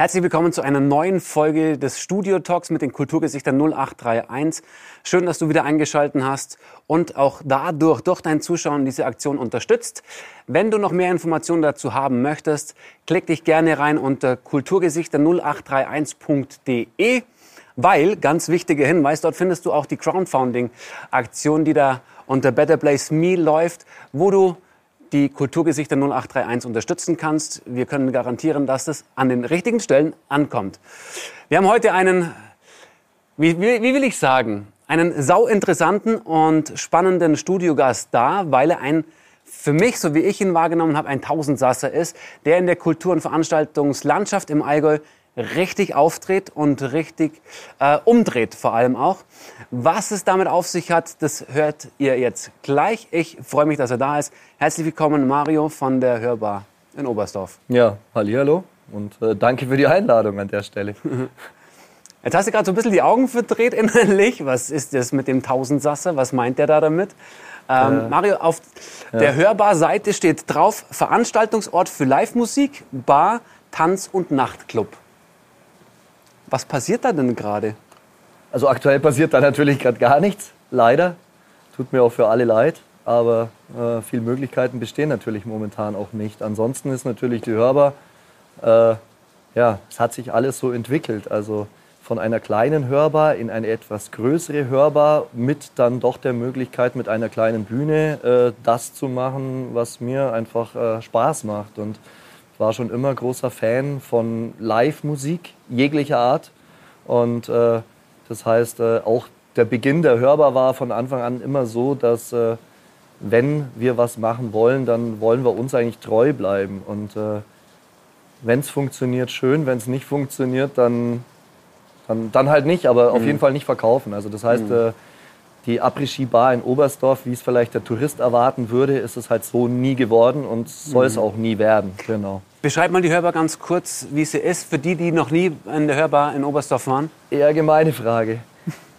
Herzlich willkommen zu einer neuen Folge des Studio Talks mit den Kulturgesichtern 0831. Schön, dass du wieder eingeschaltet hast und auch dadurch, durch dein Zuschauen diese Aktion unterstützt. Wenn du noch mehr Informationen dazu haben möchtest, klick dich gerne rein unter kulturgesichter0831.de. Weil, ganz wichtiger Hinweis, dort findest du auch die Crowdfunding-Aktion, die da unter Better Place Me läuft, wo du die Kulturgesichter 0831 unterstützen kannst. Wir können garantieren, dass es an den richtigen Stellen ankommt. Wir haben heute einen, wie, wie, wie will ich sagen, einen sauinteressanten und spannenden Studiogast da, weil er ein für mich, so wie ich ihn wahrgenommen habe, ein Tausendsasser ist, der in der Kultur- und Veranstaltungslandschaft im Allgäu richtig auftritt und richtig äh, umdreht vor allem auch. Was es damit auf sich hat, das hört ihr jetzt gleich. Ich freue mich, dass er da ist. Herzlich willkommen, Mario von der Hörbar in Oberstdorf. Ja, hallo und äh, danke für die Einladung an der Stelle. Jetzt hast du gerade so ein bisschen die Augen verdreht innerlich. Was ist das mit dem Tausendsasser? Was meint der da damit? Ähm, äh, Mario, auf ja. der Hörbar-Seite steht drauf Veranstaltungsort für Live-Musik, Bar, Tanz- und Nachtclub. Was passiert da denn gerade? Also aktuell passiert da natürlich gerade gar nichts, leider. Tut mir auch für alle leid, aber äh, viele Möglichkeiten bestehen natürlich momentan auch nicht. Ansonsten ist natürlich die Hörbar, äh, ja, es hat sich alles so entwickelt. Also von einer kleinen Hörbar in eine etwas größere Hörbar mit dann doch der Möglichkeit, mit einer kleinen Bühne äh, das zu machen, was mir einfach äh, Spaß macht. Und war schon immer großer Fan von Live-Musik jeglicher Art. Und äh, das heißt, äh, auch der Beginn der Hörbar war von Anfang an immer so, dass äh, wenn wir was machen wollen, dann wollen wir uns eigentlich treu bleiben. Und äh, wenn es funktioniert, schön. Wenn es nicht funktioniert, dann, dann, dann halt nicht, aber mhm. auf jeden Fall nicht verkaufen. Also das heißt, mhm. Äh, die Après-Ski-Bar in Oberstdorf, wie es vielleicht der Tourist erwarten würde, ist es halt so nie geworden und soll es mhm. auch nie werden. Genau. Beschreib mal die Hörbar ganz kurz, wie sie ist, für die, die noch nie in der Hörbar in Oberstdorf waren. Eher gemeine Frage.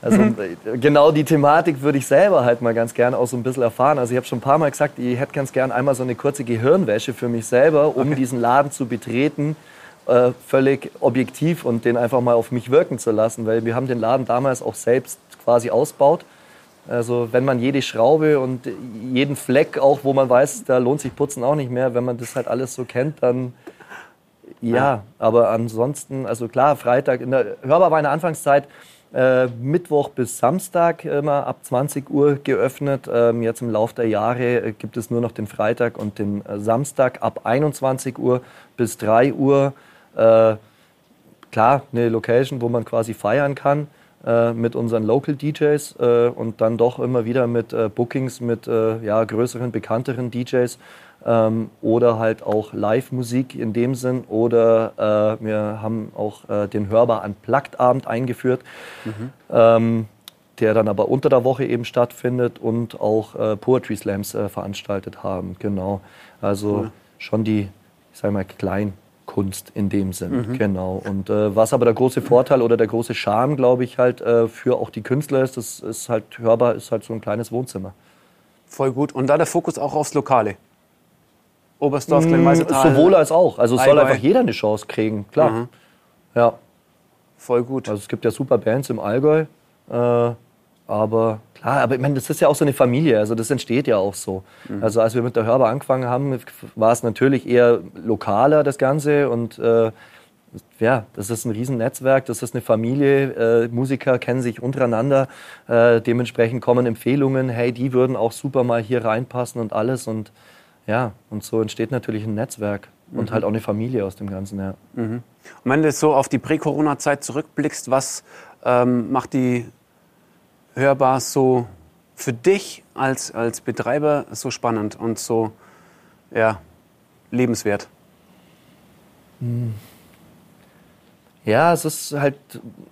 Also genau die Thematik würde ich selber halt mal ganz gerne auch so ein bisschen erfahren. Also ich habe schon ein paar Mal gesagt, ich hätte ganz gern einmal so eine kurze Gehirnwäsche für mich selber, um okay. diesen Laden zu betreten, äh, völlig objektiv und den einfach mal auf mich wirken zu lassen, weil wir haben den Laden damals auch selbst quasi ausbaut also wenn man jede Schraube und jeden Fleck auch, wo man weiß, da lohnt sich Putzen auch nicht mehr, wenn man das halt alles so kennt, dann ja. Aber ansonsten, also klar, Freitag, in der Hörbar war in der Anfangszeit äh, Mittwoch bis Samstag immer ab 20 Uhr geöffnet. Ähm, jetzt im Laufe der Jahre äh, gibt es nur noch den Freitag und den äh, Samstag ab 21 Uhr bis 3 Uhr. Äh, klar, eine Location, wo man quasi feiern kann äh, mit unseren Local DJs äh, und dann doch immer wieder mit äh, Bookings mit äh, ja, größeren, bekannteren DJs ähm, oder halt auch Live-Musik in dem Sinn. Oder äh, wir haben auch äh, den Hörbar Unplugged Abend eingeführt. Mhm. Ähm, der dann aber unter der Woche eben stattfindet und auch Poetry Slams veranstaltet haben. Genau. Also cool. schon die, ich sag mal, kleinen Kunst in dem Sinn. Mhm. Genau. Und äh, was aber der große Vorteil oder der große Charme, glaube ich, halt äh, für auch die Künstler ist, das ist halt hörbar, ist halt so ein kleines Wohnzimmer. Voll gut. Und da der Fokus auch aufs Lokale. Oberstdorf, Kleinmeistertal. Sowohl als auch. Also es soll einfach jeder eine Chance kriegen, klar. Mhm. Ja. Voll gut. Also es gibt ja super Bands im Allgäu. Äh, aber klar, aber ich meine, das ist ja auch so eine Familie, also das entsteht ja auch so. Mhm. Also als wir mit der Hörbar angefangen haben, war es natürlich eher lokaler, das Ganze. Und äh, ja, das ist ein Riesennetzwerk, das ist eine Familie, äh, Musiker kennen sich untereinander, äh, dementsprechend kommen Empfehlungen, hey, die würden auch super mal hier reinpassen und alles. Und ja, und so entsteht natürlich ein Netzwerk und mhm. halt auch eine Familie aus dem Ganzen. Ja. Mhm. Und wenn du so auf die Prä-Corona-Zeit zurückblickst, was ähm, macht die hörbar so für dich als, als Betreiber so spannend und so ja, lebenswert? Hm. Ja, es ist halt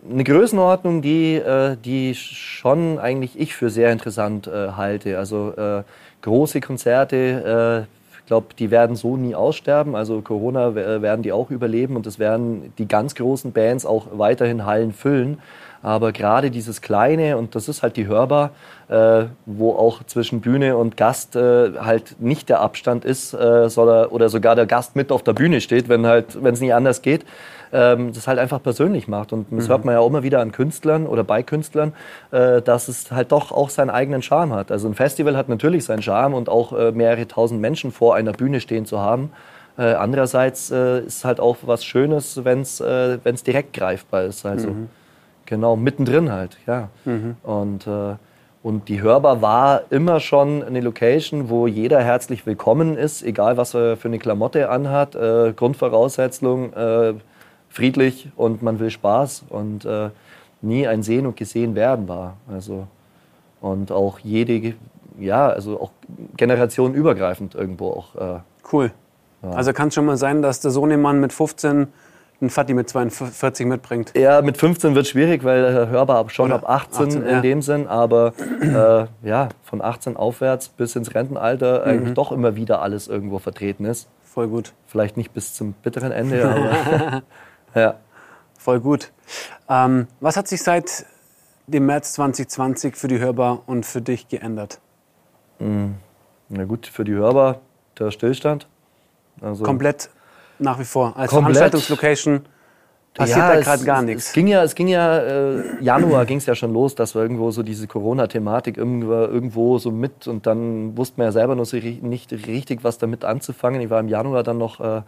eine Größenordnung, die, äh, die schon eigentlich ich für sehr interessant äh, halte. Also äh, große Konzerte, ich glaube, die werden so nie aussterben. Also Corona werden die auch überleben und es werden die ganz großen Bands auch weiterhin Hallen füllen. Aber gerade dieses Kleine, und das ist halt die Hörbar, äh, wo auch zwischen Bühne und Gast äh, halt nicht der Abstand ist, äh, soll er, oder sogar der Gast mit auf der Bühne steht, wenn halt, wenn es nicht anders geht. ähm, das halt einfach persönlich macht. Und das Mhm. hört man ja auch immer wieder an Künstlern oder bei Künstlern, äh, dass es halt doch auch seinen eigenen Charme hat. Also ein Festival hat natürlich seinen Charme und auch äh, mehrere tausend Menschen vor einer Bühne stehen zu haben. Äh, andererseits ist halt auch was Schönes, wenn es direkt greifbar ist. Also genau, mittendrin halt, ja. Und, äh, und die Hörbar war immer schon eine Location, wo jeder herzlich willkommen ist, egal was er für eine Klamotte anhat. Äh, Grundvoraussetzung, äh, friedlich und man will Spaß und äh, nie ein Sehen und Gesehen werden war. Also, und auch jede, ja, also auch generationenübergreifend irgendwo auch. Äh, Cool. Also kann es schon mal sein, dass der Sohnemann mit 15 einen Fatih mit 42 mitbringt. Ja, mit 15 wird schwierig, weil äh, hörbar schon Oder ab 18, 18, in ja. dem Sinn. Aber äh, ja, von 18 aufwärts bis ins Rentenalter Mhm. eigentlich doch immer wieder alles irgendwo vertreten ist. Voll gut. Vielleicht nicht bis zum bitteren Ende, aber ja. Voll gut. Ähm, was hat sich seit dem März 2020 für die Hörbar und für dich geändert? Na gut, für die Hörbar der Stillstand. Also, Komplett nach wie vor. Als Komplett. Veranstaltungslocation passiert Ja, da gerade gar nichts. Es ging ja, es ging ja äh, Januar ging es ja schon los, dass wir irgendwo so diese Corona-Thematik irgendwo, irgendwo so mit und dann wussten wir ja selber noch so nicht richtig, was damit anzufangen. Ich war im Januar dann noch äh,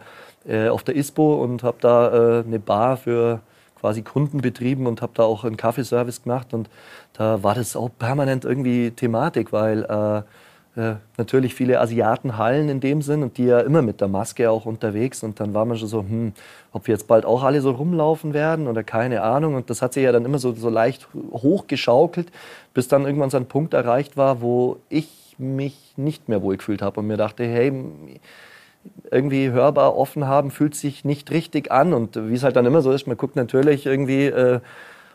äh, auf der ISPO und habe da äh, eine Bar für quasi Kunden betrieben und habe da auch einen Kaffeeservice gemacht und da war das auch permanent irgendwie Thematik, weil äh, natürlich viele Asiatenhallen in dem Sinn und die ja immer mit der Maske auch unterwegs. Und dann war man schon so, hm, ob wir jetzt bald auch alle so rumlaufen werden oder keine Ahnung. Und das hat sich ja dann immer so, so leicht hochgeschaukelt, bis dann irgendwann so ein Punkt erreicht war, wo ich mich nicht mehr wohlgefühlt habe und mir dachte, hey, irgendwie hörbar offen haben fühlt sich nicht richtig an. Und wie es halt dann immer so ist, man guckt natürlich irgendwie äh,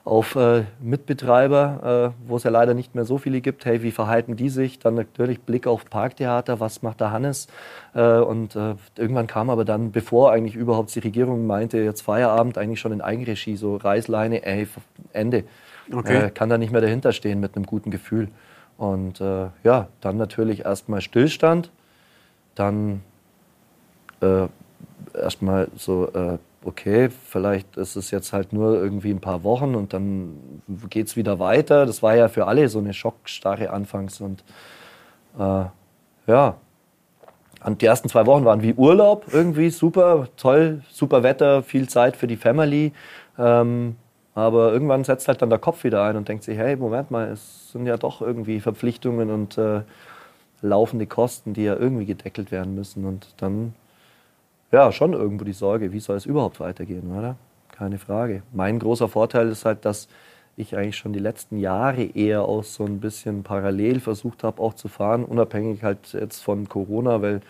auf äh, Mitbetreiber, äh, wo es ja leider nicht mehr so viele gibt. Hey, wie verhalten die sich? Dann natürlich Blick auf Parktheater, was macht der Hannes? Äh, und äh, irgendwann kam aber dann, bevor eigentlich überhaupt die Regierung meinte, jetzt Feierabend, eigentlich schon in Eigenregie, so Reißleine, ey, Ende. Okay. Äh, kann da nicht mehr dahinter stehen mit einem guten Gefühl. Und äh, ja, dann natürlich erstmal Stillstand, dann erstmal so, okay, vielleicht ist es jetzt halt nur irgendwie ein paar Wochen und dann geht es wieder weiter. Das war ja für alle so eine Schockstarre anfangs. Und äh, ja, und die ersten zwei Wochen waren wie Urlaub irgendwie, super, toll, super Wetter, viel Zeit für die Family. Ähm, aber irgendwann setzt halt dann der Kopf wieder ein und denkt sich, hey, Moment mal, es sind ja doch irgendwie Verpflichtungen und äh, laufende Kosten, die ja irgendwie gedeckelt werden müssen. Und dann, ja, schon irgendwo die Sorge, wie soll es überhaupt weitergehen, oder? Keine Frage. Mein großer Vorteil ist halt, dass ich eigentlich schon die letzten Jahre eher auch so ein bisschen parallel versucht habe, auch zu fahren, unabhängig halt jetzt von Corona, weil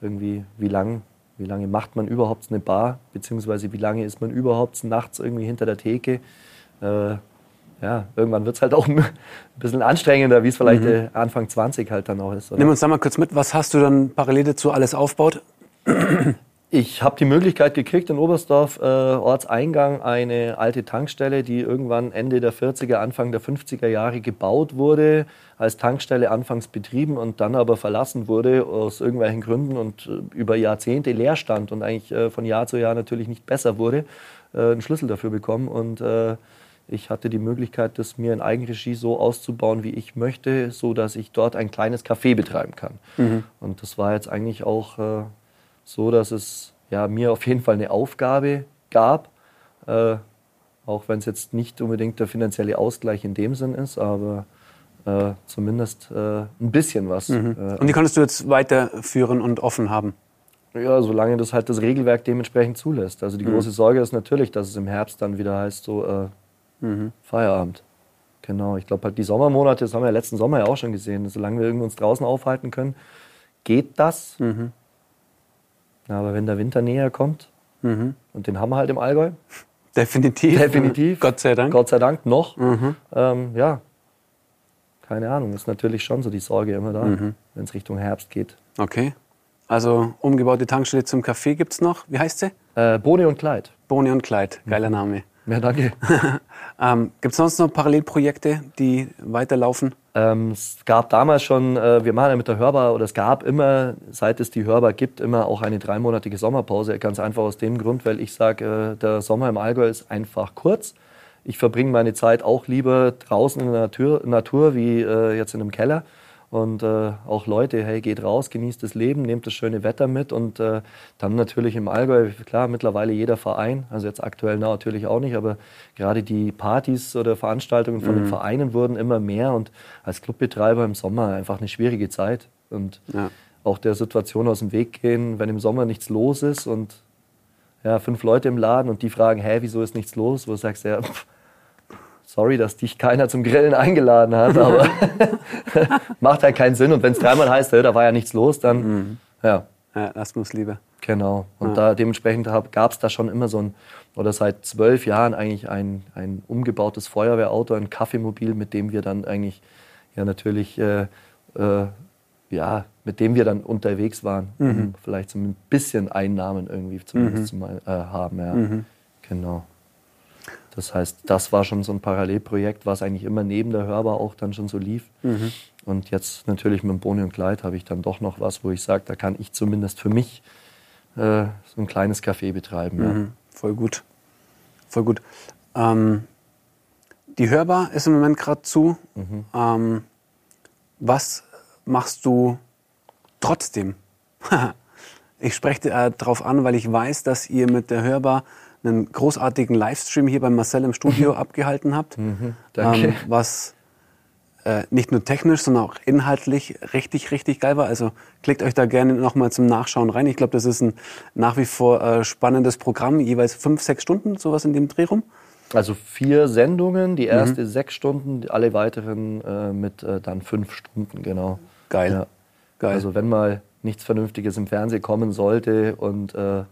irgendwie, wie lang, wie lange macht man überhaupt eine Bar, beziehungsweise wie lange ist man überhaupt nachts irgendwie hinter der Theke? Äh, ja, irgendwann wird es halt auch ein bisschen anstrengender, wie es vielleicht äh, Anfang 20 halt dann auch ist. Oder? Nimm uns da mal kurz mit. Was hast du dann parallel dazu alles aufgebaut? Ich habe die Möglichkeit gekriegt, in Oberstdorf, äh, Ortseingang, eine alte Tankstelle, die irgendwann Ende der 40er, Anfang der 50er Jahre gebaut wurde, als Tankstelle anfangs betrieben und dann aber verlassen wurde aus irgendwelchen Gründen und äh, über Jahrzehnte leer stand und eigentlich äh, von Jahr zu Jahr natürlich nicht besser wurde, äh, einen Schlüssel dafür bekommen und äh, ich hatte die Möglichkeit, das mir in Eigenregie so auszubauen, wie ich möchte, so dass ich dort ein kleines Café betreiben kann. Und das war jetzt eigentlich auch so, dass es ja, mir auf jeden Fall eine Aufgabe gab, äh, auch wenn es jetzt nicht unbedingt der finanzielle Ausgleich in dem Sinn ist, aber äh, zumindest äh, ein bisschen was. Äh, Und die konntest du jetzt weiterführen und offen haben. ja, solange das halt das Regelwerk dementsprechend zulässt. Also die große Sorge ist natürlich, dass es im Herbst dann wieder heißt, so äh, Feierabend. Genau, ich glaube halt die Sommermonate, das haben wir ja letzten Sommer ja auch schon gesehen, solange wir uns draußen aufhalten können, geht das. Aber wenn der Winter näher kommt, und den haben wir halt im Allgäu, Definitiv. definitiv. Gott sei Dank. Gott sei Dank noch. Ähm, ja, keine Ahnung, ist natürlich schon so die Sorge immer da, wenn es Richtung Herbst geht. Okay. Also umgebaute Tankstelle zum Café gibt's noch. Wie heißt sie? Äh, Bohne und Kleid. Boni und Kleid. Geiler Name. Ja, danke. ähm, Gibt es sonst noch Parallelprojekte, die weiterlaufen? Ähm, es gab damals schon, äh, wir machen ja mit der Hörbar, oder es gab immer, seit es die Hörbar gibt, immer auch eine dreimonatige Sommerpause. Ganz einfach aus dem Grund, weil ich sage, äh, der Sommer im Allgäu ist einfach kurz. Ich verbringe meine Zeit auch lieber draußen in der Natur, Natur wie äh, jetzt in einem Keller und äh, auch Leute, hey, geht raus, genießt das Leben, nehmt das schöne Wetter mit und äh, dann natürlich im Allgäu, klar, mittlerweile jeder Verein, also jetzt aktuell natürlich auch nicht, aber gerade die Partys oder Veranstaltungen von mhm. den Vereinen wurden immer mehr und als Clubbetreiber im Sommer einfach eine schwierige Zeit und ja. auch der Situation aus dem Weg gehen, wenn im Sommer nichts los ist und ja, fünf Leute im Laden und die fragen, hey, wieso ist nichts los? Wo du sagst, ja, pff, sorry, dass dich keiner zum Grillen eingeladen hat, aber macht halt keinen Sinn. Und wenn es dreimal heißt, da war ja nichts los, dann mhm. ja. Ja, das muss lieber. Genau. Und ja. da dementsprechend gab es da schon immer so ein, oder seit zwölf Jahren eigentlich ein, ein umgebautes Feuerwehrauto, ein Kaffeemobil, mit dem wir dann eigentlich ja natürlich äh, äh, ja, mit dem wir dann unterwegs waren, mhm. um vielleicht so ein bisschen Einnahmen irgendwie zumindest mhm. zu mal, äh, haben. Ja. Mhm. Genau. Das heißt, das war schon so ein Parallelprojekt, was eigentlich immer neben der Hörbar auch dann schon so lief. Mhm. Und jetzt natürlich mit dem Boni und Kleid habe ich dann doch noch was, wo ich sage, da kann ich zumindest für mich äh, so ein kleines Café betreiben. Ja. Mhm. Voll gut. Voll gut. Ähm, die Hörbar ist im Moment gerade zu. Mhm. Ähm, was machst du trotzdem? ich spreche äh, darauf an, weil ich weiß, dass ihr mit der Hörbar einen großartigen Livestream hier bei Marcel im Studio mhm. abgehalten habt. Mhm, danke. Ähm, was äh, nicht nur technisch, sondern auch inhaltlich richtig, richtig geil war. Also klickt euch da gerne nochmal zum Nachschauen rein. Ich glaube, das ist ein nach wie vor äh, spannendes Programm, jeweils fünf, sechs Stunden, sowas in dem Dreh rum. Also vier Sendungen, die erste mhm. sechs Stunden, alle weiteren äh, mit äh, dann fünf Stunden, genau. Geil. Ja. Geil. Also wenn mal nichts Vernünftiges im Fernsehen kommen sollte und äh,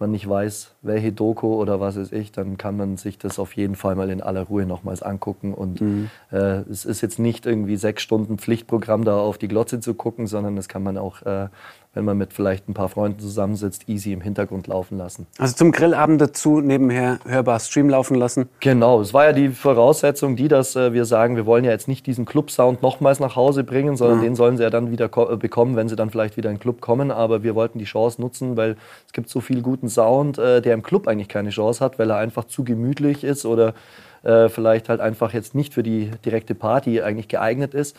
man nicht weiß, welche Doku oder was ist ich, dann kann man sich das auf jeden Fall mal in aller Ruhe nochmals angucken. Und mhm. äh, es ist jetzt nicht irgendwie sechs Stunden Pflichtprogramm da auf die Glotze zu gucken, sondern das kann man auch äh, wenn man mit vielleicht ein paar Freunden zusammensitzt, easy im Hintergrund laufen lassen. Also zum Grillabend dazu nebenher hörbar Stream laufen lassen? Genau, es war ja die Voraussetzung, die, dass äh, wir sagen, wir wollen ja jetzt nicht diesen Club-Sound nochmals nach Hause bringen, sondern ja. den sollen sie ja dann wieder äh, bekommen, wenn sie dann vielleicht wieder in den Club kommen. Aber wir wollten die Chance nutzen, weil es gibt so viel guten Sound, äh, der im Club eigentlich keine Chance hat, weil er einfach zu gemütlich ist oder äh, vielleicht halt einfach jetzt nicht für die direkte Party eigentlich geeignet ist.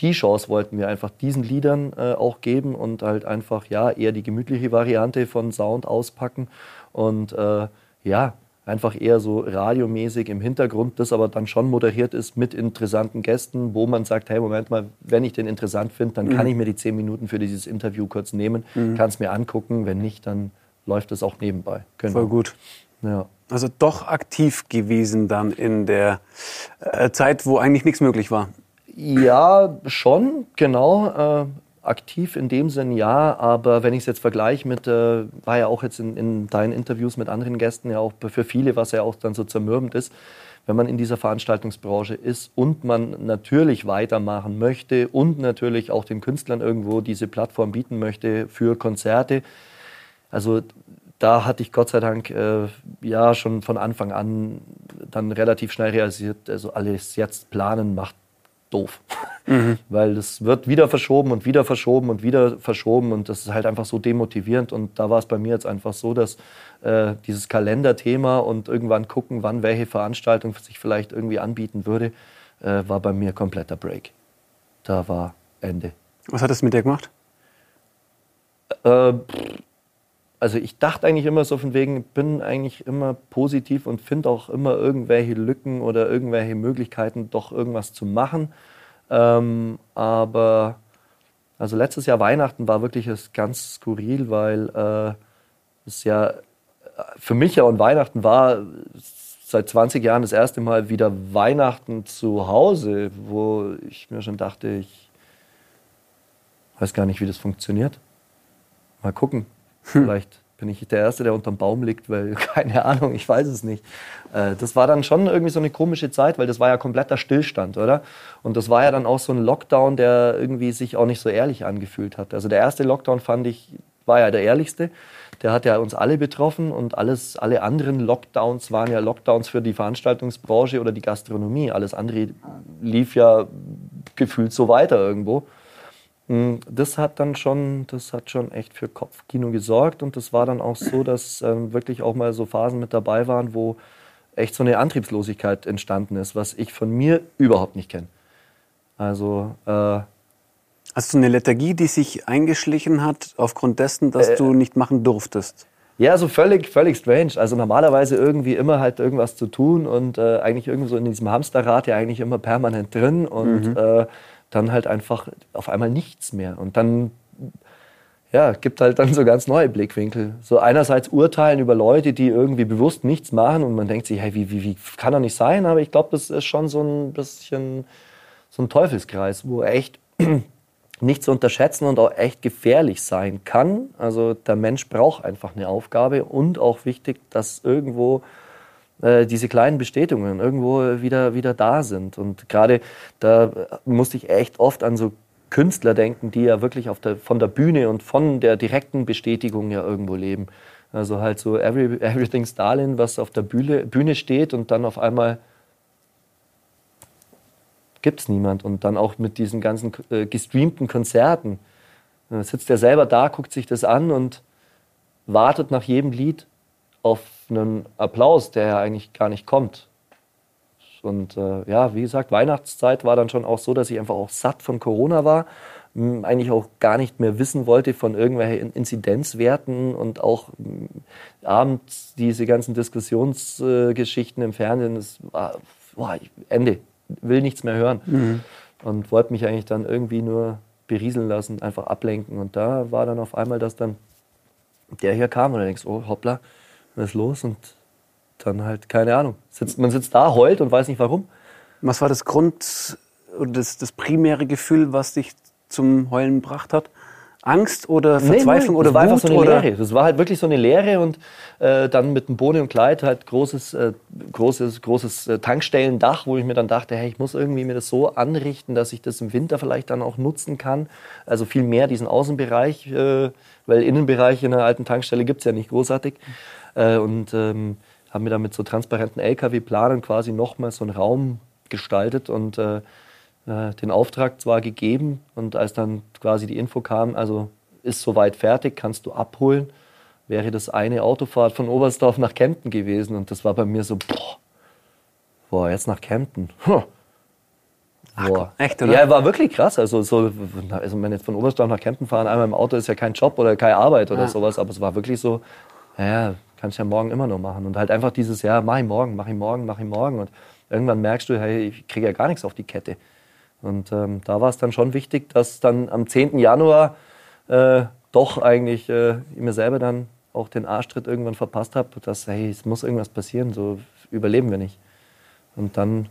Die Chance wollten wir einfach diesen Liedern äh, auch geben und halt einfach ja eher die gemütliche Variante von Sound auspacken und äh, ja einfach eher so radiomäßig im Hintergrund, das aber dann schon moderiert ist mit interessanten Gästen, wo man sagt, hey Moment mal, wenn ich den interessant finde, dann mhm. kann ich mir die zehn Minuten für dieses Interview kurz nehmen, mhm. kann es mir angucken, wenn nicht, dann läuft es auch nebenbei. Genau. Voll gut. Ja. Also doch aktiv gewesen dann in der äh, Zeit, wo eigentlich nichts möglich war. Ja, schon, genau. Äh, aktiv in dem Sinn ja, aber wenn ich es jetzt vergleiche mit, äh, war ja auch jetzt in, in, deinen Interviews mit anderen Gästen ja auch für viele, was ja auch dann so zermürbend ist, wenn man in dieser Veranstaltungsbranche ist und man natürlich weitermachen möchte und natürlich auch den Künstlern irgendwo diese Plattform bieten möchte für Konzerte. Also da hatte ich Gott sei Dank äh, ja schon von Anfang an dann relativ schnell realisiert, also alles jetzt planen macht doof. Mhm. Weil es wird wieder verschoben und wieder verschoben und wieder verschoben und das ist halt einfach so demotivierend. Und da war es bei mir jetzt einfach so, dass äh, dieses Kalenderthema und irgendwann gucken, wann welche Veranstaltung sich vielleicht irgendwie anbieten würde, äh, war bei mir kompletter Break. Da war Ende. Was hat das mit dir gemacht? Äh, also ich dachte eigentlich immer so von wegen, bin eigentlich immer positiv und finde auch immer irgendwelche Lücken oder irgendwelche Möglichkeiten, doch irgendwas zu machen. Ähm, aber also letztes Jahr Weihnachten war wirklich ganz skurril, weil äh, es ja für mich ja und Weihnachten war seit 20 Jahren das erste Mal wieder Weihnachten zu Hause, wo ich mir schon dachte, ich weiß gar nicht, wie das funktioniert. Mal gucken. Hm. Vielleicht bin ich der Erste, der unterm Baum liegt, weil keine Ahnung, ich weiß es nicht. Äh, das war dann schon irgendwie so eine komische Zeit, weil das war ja kompletter Stillstand, oder? Und das war ja dann auch so ein Lockdown, der irgendwie sich auch nicht so ehrlich angefühlt hat. Also der erste Lockdown fand ich, war ja der ehrlichste. der hat ja uns alle betroffen und alles, alle anderen Lockdowns waren ja Lockdowns für die Veranstaltungsbranche oder die Gastronomie. Alles andere lief ja gefühlt so weiter irgendwo. Hm, das hat dann schon, das hat schon echt für Kopfkino gesorgt und das war dann auch so, dass ähm, wirklich auch mal so Phasen mit dabei waren, wo echt so eine Antriebslosigkeit entstanden ist, was ich von mir überhaupt nicht kenne. Also äh, Hast du eine Lethargie, die sich eingeschlichen hat aufgrund dessen, dass äh, du nicht machen durftest? Ja, so völlig, völlig strange. Also normalerweise irgendwie immer halt irgendwas zu tun und äh, eigentlich irgendwie so in diesem Hamsterrad ja eigentlich immer permanent drin und mhm. Dann halt einfach auf einmal nichts mehr. Und dann ja, gibt halt dann so ganz neue Blickwinkel. So einerseits urteilen über Leute, die irgendwie bewusst nichts machen und man denkt sich, hey, wie, wie, wie kann doch nicht sein? Aber ich glaube, das ist schon so ein bisschen so ein Teufelskreis, wo echt nicht zu unterschätzen und auch echt gefährlich sein kann. Also der Mensch braucht einfach eine Aufgabe und auch wichtig, dass irgendwo äh, diese kleinen Bestätigungen irgendwo wieder, wieder da sind. Und gerade da musste ich echt oft an so Künstler denken, die ja wirklich der, von der Bühne und von der direkten Bestätigung ja irgendwo leben. Also halt so Every, Everything Stalin, was auf der Bühne, Bühne steht und dann auf einmal gibt es niemand. Und dann auch mit diesen ganzen äh, gestreamten Konzerten. Da sitzt er selber da, guckt sich das an und wartet nach jedem Lied auf einen Applaus, der ja eigentlich gar nicht kommt. Und äh, ja, wie gesagt, Weihnachtszeit war dann schon auch so, dass ich einfach auch satt von Corona war, eigentlich auch gar nicht mehr wissen wollte von irgendwelchen Inzidenzwerten und auch abends diese ganzen Diskussionsgeschichten äh, im Fernsehen, das war boah, Ende, will nichts mehr hören. Mhm. Und wollte mich eigentlich dann irgendwie nur berieseln lassen, einfach ablenken. Und da war dann auf einmal, dass dann der hier kam und du denkst, oh hoppla, was ist los? Und dann halt, keine Ahnung. Sitzt, man sitzt da, heult und weiß nicht warum. Was war das Grund oder das, das primäre Gefühl, was dich zum Heulen gebracht hat? Angst oder Verzweiflung nee, nee, oder das war einfach so eine oder? Leere. Das war halt wirklich so eine Leere und äh, dann mit dem Bohne und Kleid halt großes, äh, großes, großes äh, Tankstellendach, wo ich mir dann dachte, hey, ich muss irgendwie mir das so anrichten, dass ich das im Winter vielleicht dann auch nutzen kann. Also viel mehr diesen Außenbereich, äh, weil Innenbereich in einer alten Tankstelle gibt es ja nicht großartig. Äh, und ähm, habe mir dann mit so transparenten LKW-Planern quasi nochmal so einen Raum gestaltet und äh, äh, den Auftrag zwar gegeben und als dann quasi die Info kam, also ist soweit fertig, kannst du abholen, wäre das eine Autofahrt von Oberstdorf nach Kempten gewesen und das war bei mir so, boah, boah jetzt nach Kempten. Huh. Boah. Ach, echt, oder? Ja, war wirklich krass. Also, so, also wenn jetzt von Oberstdorf nach Kempten fahren, einmal im Auto ist ja kein Job oder keine Arbeit oder ja. sowas, aber es war wirklich so, naja, kann ich ja morgen immer noch machen. Und halt einfach dieses Jahr, mach ich morgen, mach ich morgen, mach ich morgen. Und irgendwann merkst du, hey, ich kriege ja gar nichts auf die Kette. Und ähm, da war es dann schon wichtig, dass dann am 10. Januar äh, doch eigentlich äh, mir selber dann auch den Arschtritt irgendwann verpasst habe, dass, hey, es muss irgendwas passieren, so überleben wir nicht. Und dann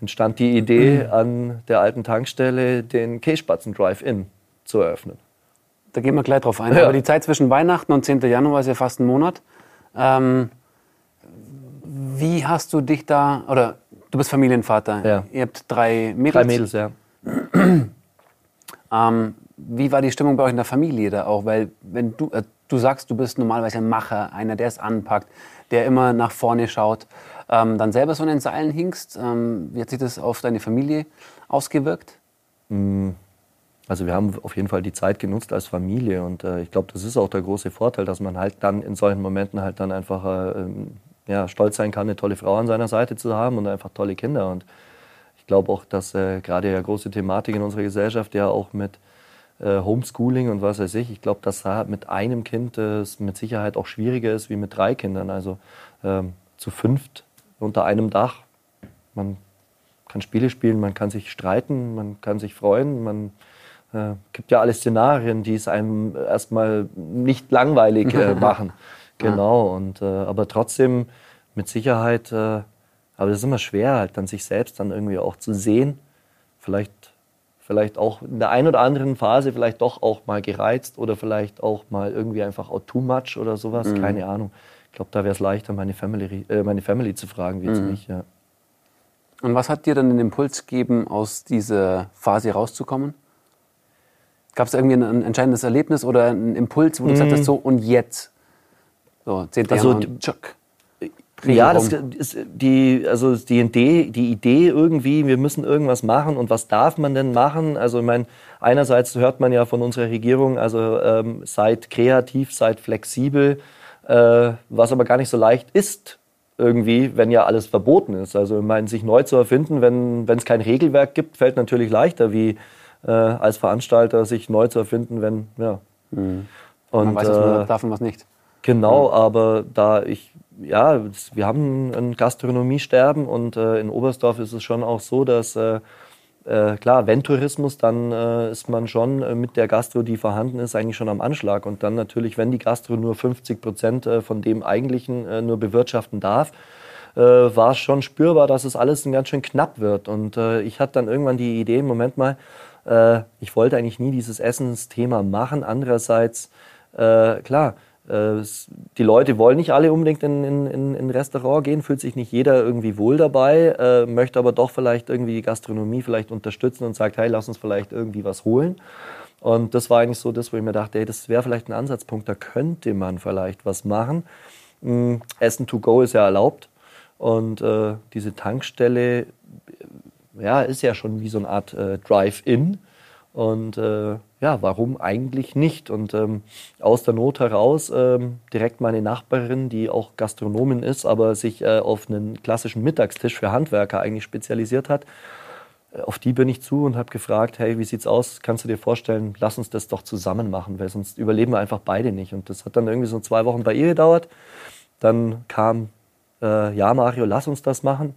entstand die Idee, an der alten Tankstelle den Käsespatzen Drive-In zu eröffnen. Da gehen wir gleich drauf ein. Ja. Aber die Zeit zwischen Weihnachten und 10. Januar ist ja fast ein Monat. Ähm, wie hast du dich da, oder du bist Familienvater, ja. ihr habt drei Mädels. Drei Mädels, ja. ähm, wie war die Stimmung bei euch in der Familie da auch? Weil wenn du, äh, du sagst, du bist normalerweise ein Macher, einer, der es anpackt, der immer nach vorne schaut, ähm, dann selber so in den Seilen hinkst. Ähm, wie hat sich das auf deine Familie ausgewirkt? Mm, also wir haben auf jeden Fall die Zeit genutzt als Familie und äh, ich glaube, das ist auch der große Vorteil, dass man halt dann in solchen Momenten halt dann einfach äh, ähm, ja, stolz sein kann, eine tolle Frau an seiner Seite zu haben und einfach tolle Kinder. Und ich glaube auch, dass äh, gerade ja große Thematik in unserer Gesellschaft ja auch mit äh, Homeschooling und was weiß ich, ich glaube, dass da mit einem Kind es mit Sicherheit auch schwieriger ist wie mit drei Kindern. Also ähm, zu fünft unter einem Dach. Man kann Spiele spielen, man kann sich streiten, man kann sich freuen, man äh, gibt ja alle Szenarien, die es einem erstmal nicht langweilig äh, machen. genau, und, äh, aber trotzdem mit Sicherheit, äh, aber das ist immer schwer, halt dann sich selbst dann irgendwie auch zu sehen. Vielleicht, vielleicht auch in der einen oder anderen Phase vielleicht doch auch mal gereizt oder vielleicht auch mal irgendwie einfach auch too much oder sowas, mhm. keine Ahnung. Ich glaube, da wäre es leichter, meine Family, äh, meine Family zu fragen, wie jetzt mhm. nicht. Ja. Und was hat dir dann den Impuls gegeben, aus dieser Phase rauszukommen? Gab es irgendwie ein, entscheidendes Erlebnis oder einen Impuls, wo du mm. gesagt hast, mhm. so und jetzt? So, 10. Also, Januar tschuck. Ja, das ist die, also die Idee, die Idee irgendwie, wir müssen irgendwas machen und was darf man denn machen? Also ich meine, einerseits hört man ja von unserer Regierung, also ähm, seid kreativ, seid flexibel, äh, was aber gar nicht so leicht ist irgendwie, wenn ja alles verboten ist. Also ich meine, sich neu zu erfinden, wenn wenn es kein Regelwerk gibt, fällt natürlich leichter, wie äh, als Veranstalter sich neu zu erfinden, wenn ja. man Und, weiß, was man äh, darf und was nicht. Genau, aber da ich, ja, wir haben ein Gastronomiesterben und äh, in Oberstdorf ist es schon auch so, dass, äh, äh, klar, wenn Tourismus, dann äh, ist man schon äh, mit der Gastro, die vorhanden ist, eigentlich schon am Anschlag. Und dann natürlich, wenn die Gastro nur 50 Prozent äh, von dem eigentlichen äh, nur bewirtschaften darf, war es schon spürbar, dass es alles ein ganz schön knapp wird. Und ich hatte dann irgendwann die Idee, Moment mal, äh, ich wollte eigentlich nie dieses Essensthema machen. Andererseits, äh, klar, äh, die Leute wollen nicht alle unbedingt in, in, in in ein Restaurant gehen, fühlt sich nicht jeder irgendwie wohl dabei, äh, möchte aber doch vielleicht irgendwie die Gastronomie vielleicht unterstützen und sagt, hey, lass uns vielleicht irgendwie was holen. Und das war eigentlich so das, wo ich mir dachte, hey, das wäre vielleicht ein Ansatzpunkt, da könnte man vielleicht was machen. Mm, Essen to go ist ja erlaubt. Und äh, diese Tankstelle ja, ist ja schon wie so eine Art äh, Drive-In. Und äh, ja, warum eigentlich nicht? Und ähm, aus der Not heraus ähm, direkt meine Nachbarin, die auch Gastronomin ist, aber sich äh, auf einen klassischen Mittagstisch für Handwerker eigentlich spezialisiert hat, äh, auf die bin ich zu und habe gefragt, hey, wie sieht's aus? Kannst du dir vorstellen, lass uns das doch zusammen machen, weil sonst überleben wir einfach beide nicht. Und das hat dann irgendwie so zwei Wochen bei ihr gedauert. Dann kam, äh, ja Mario, lass uns das machen.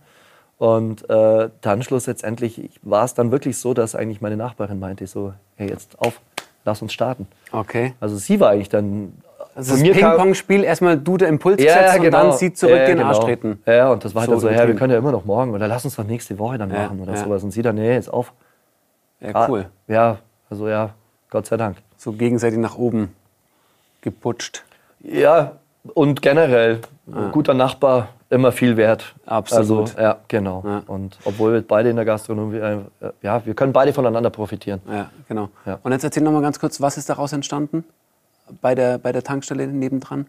Und äh, dann schluss letztendlich war es dann wirklich so, dass eigentlich meine Nachbarin meinte so, hey, jetzt auf, lass uns starten. Okay. Also sie war eigentlich dann Also das Ping-Pong-Spiel, erstmal du der Impuls ja, ja, und genau. dann sie zurück ja, in den genau. Arsch treten. Ja, und das war So dann so, ja, wir können ja immer noch morgen oder lass uns doch nächste Woche dann Ja, machen oder ja. sowas. Und sie dann, nee, jetzt auf. Ja, cool. Ah, ja, also ja, Gott sei Dank. So gegenseitig nach oben geputscht. Ja, und generell, guter Nachbar, immer viel wert. Absolut. Also, ja, genau. Ja. Und obwohl wir beide in der Gastronomie, äh, ja, wir können beide voneinander profitieren. Ja, genau. Ja. Und jetzt erzähl noch mal ganz kurz, was ist daraus entstanden? Bei der, bei der Tankstelle nebendran?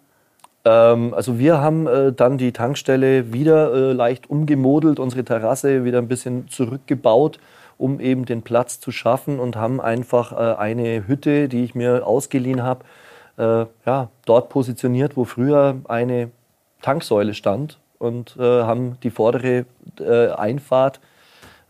Ähm, also wir haben äh, dann die Tankstelle wieder äh, leicht umgemodelt, unsere Terrasse wieder ein bisschen zurückgebaut, um eben den Platz zu schaffen und haben einfach äh, eine Hütte, die ich mir ausgeliehen habe, äh, ja, dort positioniert, wo früher eine Tanksäule stand und äh, haben die vordere äh, Einfahrt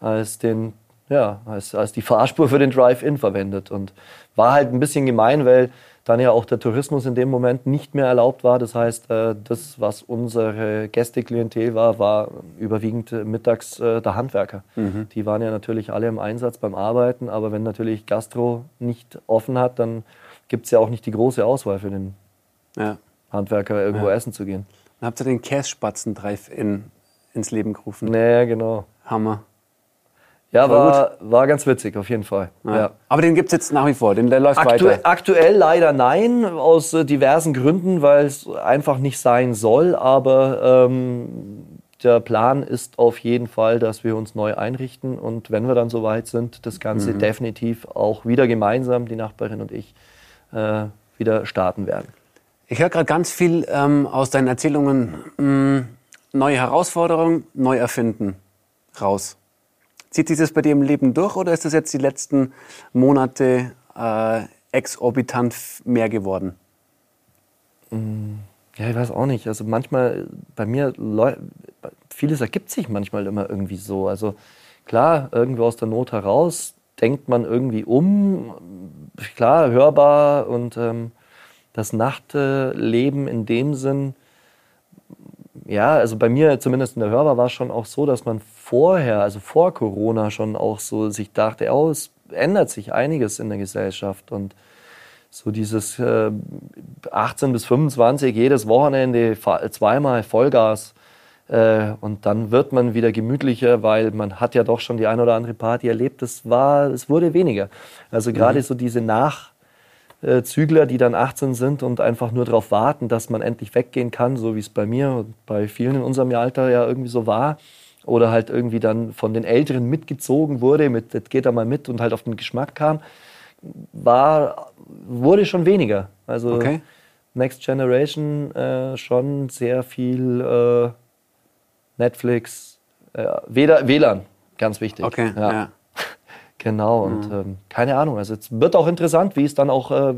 als den ja, als, als die Fahrspur für den Drive-In verwendet. Und war halt ein bisschen gemein, weil dann ja auch der Tourismus in dem Moment nicht mehr erlaubt war. Das heißt, äh, das, was unsere Gästeklientel war, war überwiegend äh, mittags äh, der Handwerker. Die waren ja natürlich alle im Einsatz beim Arbeiten, aber wenn natürlich Gastro nicht offen hat, dann gibt es ja auch nicht die große Auswahl für den Ja. Handwerker, irgendwo essen zu gehen. Dann habt ihr den Kässpatzen Drive-In ins Leben gerufen. Naja, genau. Hammer. Ja, Voll war, war ganz witzig, auf jeden Fall. Ja. Ja. Aber den gibt es jetzt nach wie vor, den, der läuft Aktu weiter. aktuell leider nein, aus äh, diversen Gründen, weil es einfach nicht sein soll. Aber ähm, der Plan ist auf jeden Fall, dass wir uns neu einrichten und wenn wir dann soweit sind, das Ganze definitiv auch wieder gemeinsam, die Nachbarin und ich, äh, wieder starten werden. Ich höre gerade ganz viel ähm, aus deinen Erzählungen mh, neue Herausforderungen, neu erfinden raus. Zieht sich das bei dir im Leben durch oder ist das jetzt die letzten Monate äh, exorbitant mehr geworden? Ja, ich weiß auch nicht. Also manchmal, bei mir, vieles ergibt sich manchmal immer irgendwie so. Also klar, irgendwo aus der Not heraus denkt man irgendwie um. Klar, hörbar und ähm, das Nachtleben in dem Sinn, ja, also bei mir zumindest in der Hörbar war es schon auch so, dass man vorher, also vor Corona schon auch so sich dachte, oh, es ändert sich einiges in der Gesellschaft und so dieses äh, 18 bis 25, jedes Wochenende zweimal Vollgas. Äh, und dann wird man wieder gemütlicher, weil man hat ja doch schon die ein oder andere Party erlebt. Das war, es wurde weniger. Also gerade so diese Nachzügler, die dann 18 sind und einfach nur darauf warten, dass man endlich weggehen kann, so wie es bei mir und bei vielen in unserem Alter ja irgendwie so war. Oder halt irgendwie dann von den Älteren mitgezogen wurde, mit, das geht da mal mit und halt auf den Geschmack kam war, wurde schon weniger. Also Okay. Next Generation äh, schon sehr viel äh, Netflix, äh, WLAN, ganz wichtig. Okay, ja. ja. Genau, und mhm. ähm, keine Ahnung. Also es wird auch interessant, wie es dann auch, äh,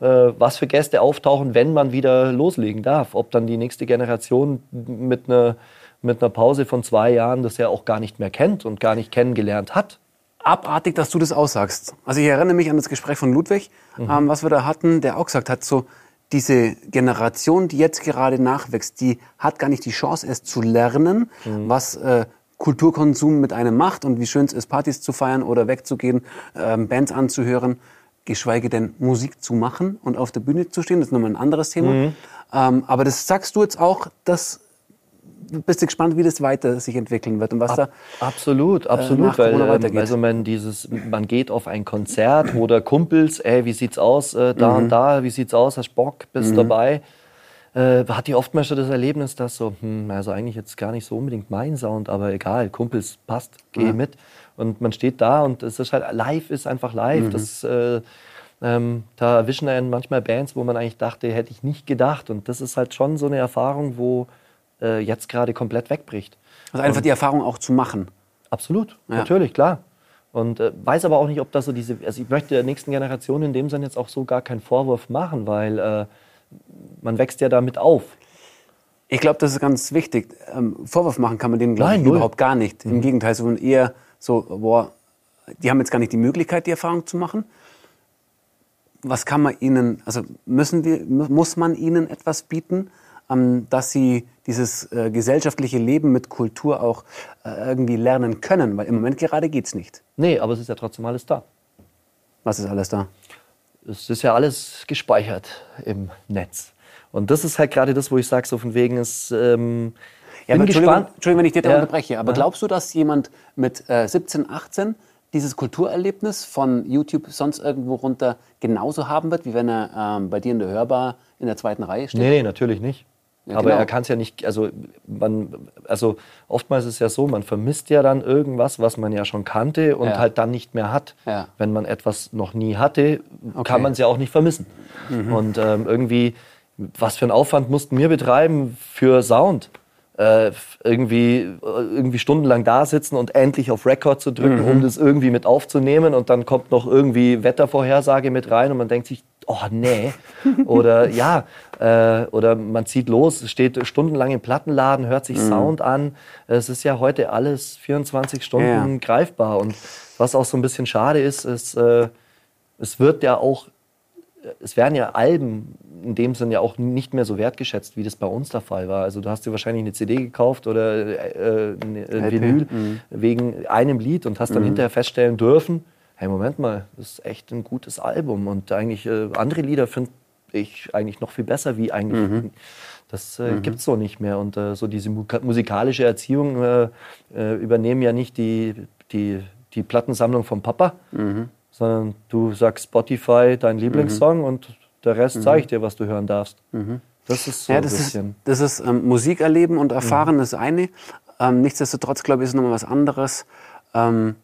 äh, was für Gäste auftauchen, wenn man wieder loslegen darf. Ob dann die nächste Generation mit einer mit einer Pause von zwei Jahren das ja auch gar nicht mehr kennt und gar nicht kennengelernt hat. Abartig, dass du das aussagst. Also ich erinnere mich an das Gespräch von Ludwig, mhm. ähm, was wir da hatten, der auch gesagt hat, so diese Generation, die jetzt gerade nachwächst, die hat gar nicht die Chance, es zu lernen, mhm. was äh, Kulturkonsum mit einem macht und wie schön es ist, Partys zu feiern oder wegzugehen, ähm, Bands anzuhören, geschweige denn Musik zu machen und auf der Bühne zu stehen. Das ist nochmal ein anderes Thema. Mhm. Ähm, aber das sagst du jetzt auch, dass bist du gespannt, wie das weiter sich entwickeln wird und was Ab, da absolut, äh, absolut, äh, weil ähm, also man dieses, man geht auf ein Konzert oder Kumpels, ey, wie sieht's aus, äh, da mhm. und da, wie sieht's aus, hast Bock, bist mhm. dabei. Äh, hat die oftmals schon das Erlebnis, dass so, hm, also eigentlich jetzt gar nicht so unbedingt mein Sound, aber egal, Kumpels passt, geh ja. mit. Und man steht da und es ist halt, live ist einfach live. Mhm. Das, äh, ähm, da erwischen einen manchmal Bands, wo man eigentlich dachte, hätte ich nicht gedacht. Und das ist halt schon so eine Erfahrung, wo äh, jetzt gerade komplett wegbricht. Also einfach und, die Erfahrung auch zu machen. Absolut, ja. natürlich, klar. Und äh, weiß aber auch nicht, ob das so diese, also ich möchte der nächsten Generation in dem Sinne jetzt auch so gar keinen Vorwurf machen, weil äh, man wächst ja damit auf. Ich glaube, das ist ganz wichtig. Ähm, Vorwurf machen kann man denen, glaube ich, null. überhaupt gar nicht. Mhm. Im Gegenteil, sondern eher so, boah, die haben jetzt gar nicht die Möglichkeit, die Erfahrung zu machen. Was kann man ihnen, also müssen wir, muss man ihnen etwas bieten? Ähm, dass sie dieses äh, gesellschaftliche Leben mit Kultur auch äh, irgendwie lernen können, weil im Moment gerade geht es nicht. Nee, aber es ist ja trotzdem alles da. Was ist alles da? Es ist ja alles gespeichert im Netz. Und das ist halt gerade das, wo ich sage, so von wegen ist. Ähm, ja, bin Entschuldigung, gespannt. Entschuldigung, wenn ich dir da ja. unterbreche, aber ja. glaubst du, dass jemand mit äh, 17, 18 dieses Kulturerlebnis von YouTube sonst irgendwo runter genauso haben wird, wie wenn er ähm, bei dir in der Hörbar in der zweiten Reihe steht? Nee, nee natürlich nicht. Ja, aber genau. er kann es ja nicht, also man, also oftmals ist es ja so, man vermisst ja dann irgendwas, was man ja schon kannte und ja. halt dann nicht mehr hat. Ja. Wenn man etwas noch nie hatte, okay. kann man es ja auch nicht vermissen. Mhm. Und ähm, irgendwie, was für einen Aufwand mussten wir betreiben für Sound? Äh, irgendwie, irgendwie stundenlang da sitzen und endlich auf Record zu drücken, mhm. um das irgendwie mit aufzunehmen und dann kommt noch irgendwie Wettervorhersage mit rein und man denkt sich, oh nee. Oder ja, äh, oder man zieht los, steht stundenlang im Plattenladen, hört sich mhm. Sound an. Es ist ja heute alles 24 Stunden ja. greifbar. Und was auch so ein bisschen schade ist, ist, äh, es wird ja auch, es werden ja Alben in dem Sinne ja auch nicht mehr so wertgeschätzt, wie das bei uns der Fall war. Also du hast dir wahrscheinlich eine CD gekauft oder äh, ein Vinyl mhm. wegen einem Lied und hast dann mhm. hinterher feststellen dürfen, hey, Moment mal, das ist echt ein gutes Album. Und eigentlich äh, andere Lieder finde ich eigentlich noch viel besser, wie eigentlich. Mhm. Das äh, mhm. gibt es so nicht mehr. Und äh, so diese musikalische Erziehung äh, äh, übernehmen ja nicht die, die, die Plattensammlung vom Papa, mhm. sondern du sagst Spotify dein Lieblingssong mhm. und der Rest mhm. zeigt dir, was du hören darfst. Mhm. Das ist so ja, das ein bisschen. Ist, das ist ähm, Musik erleben und erfahren, das eine. Ähm, nichtsdestotrotz, glaube ich, ist nochmal was anderes. Ähm,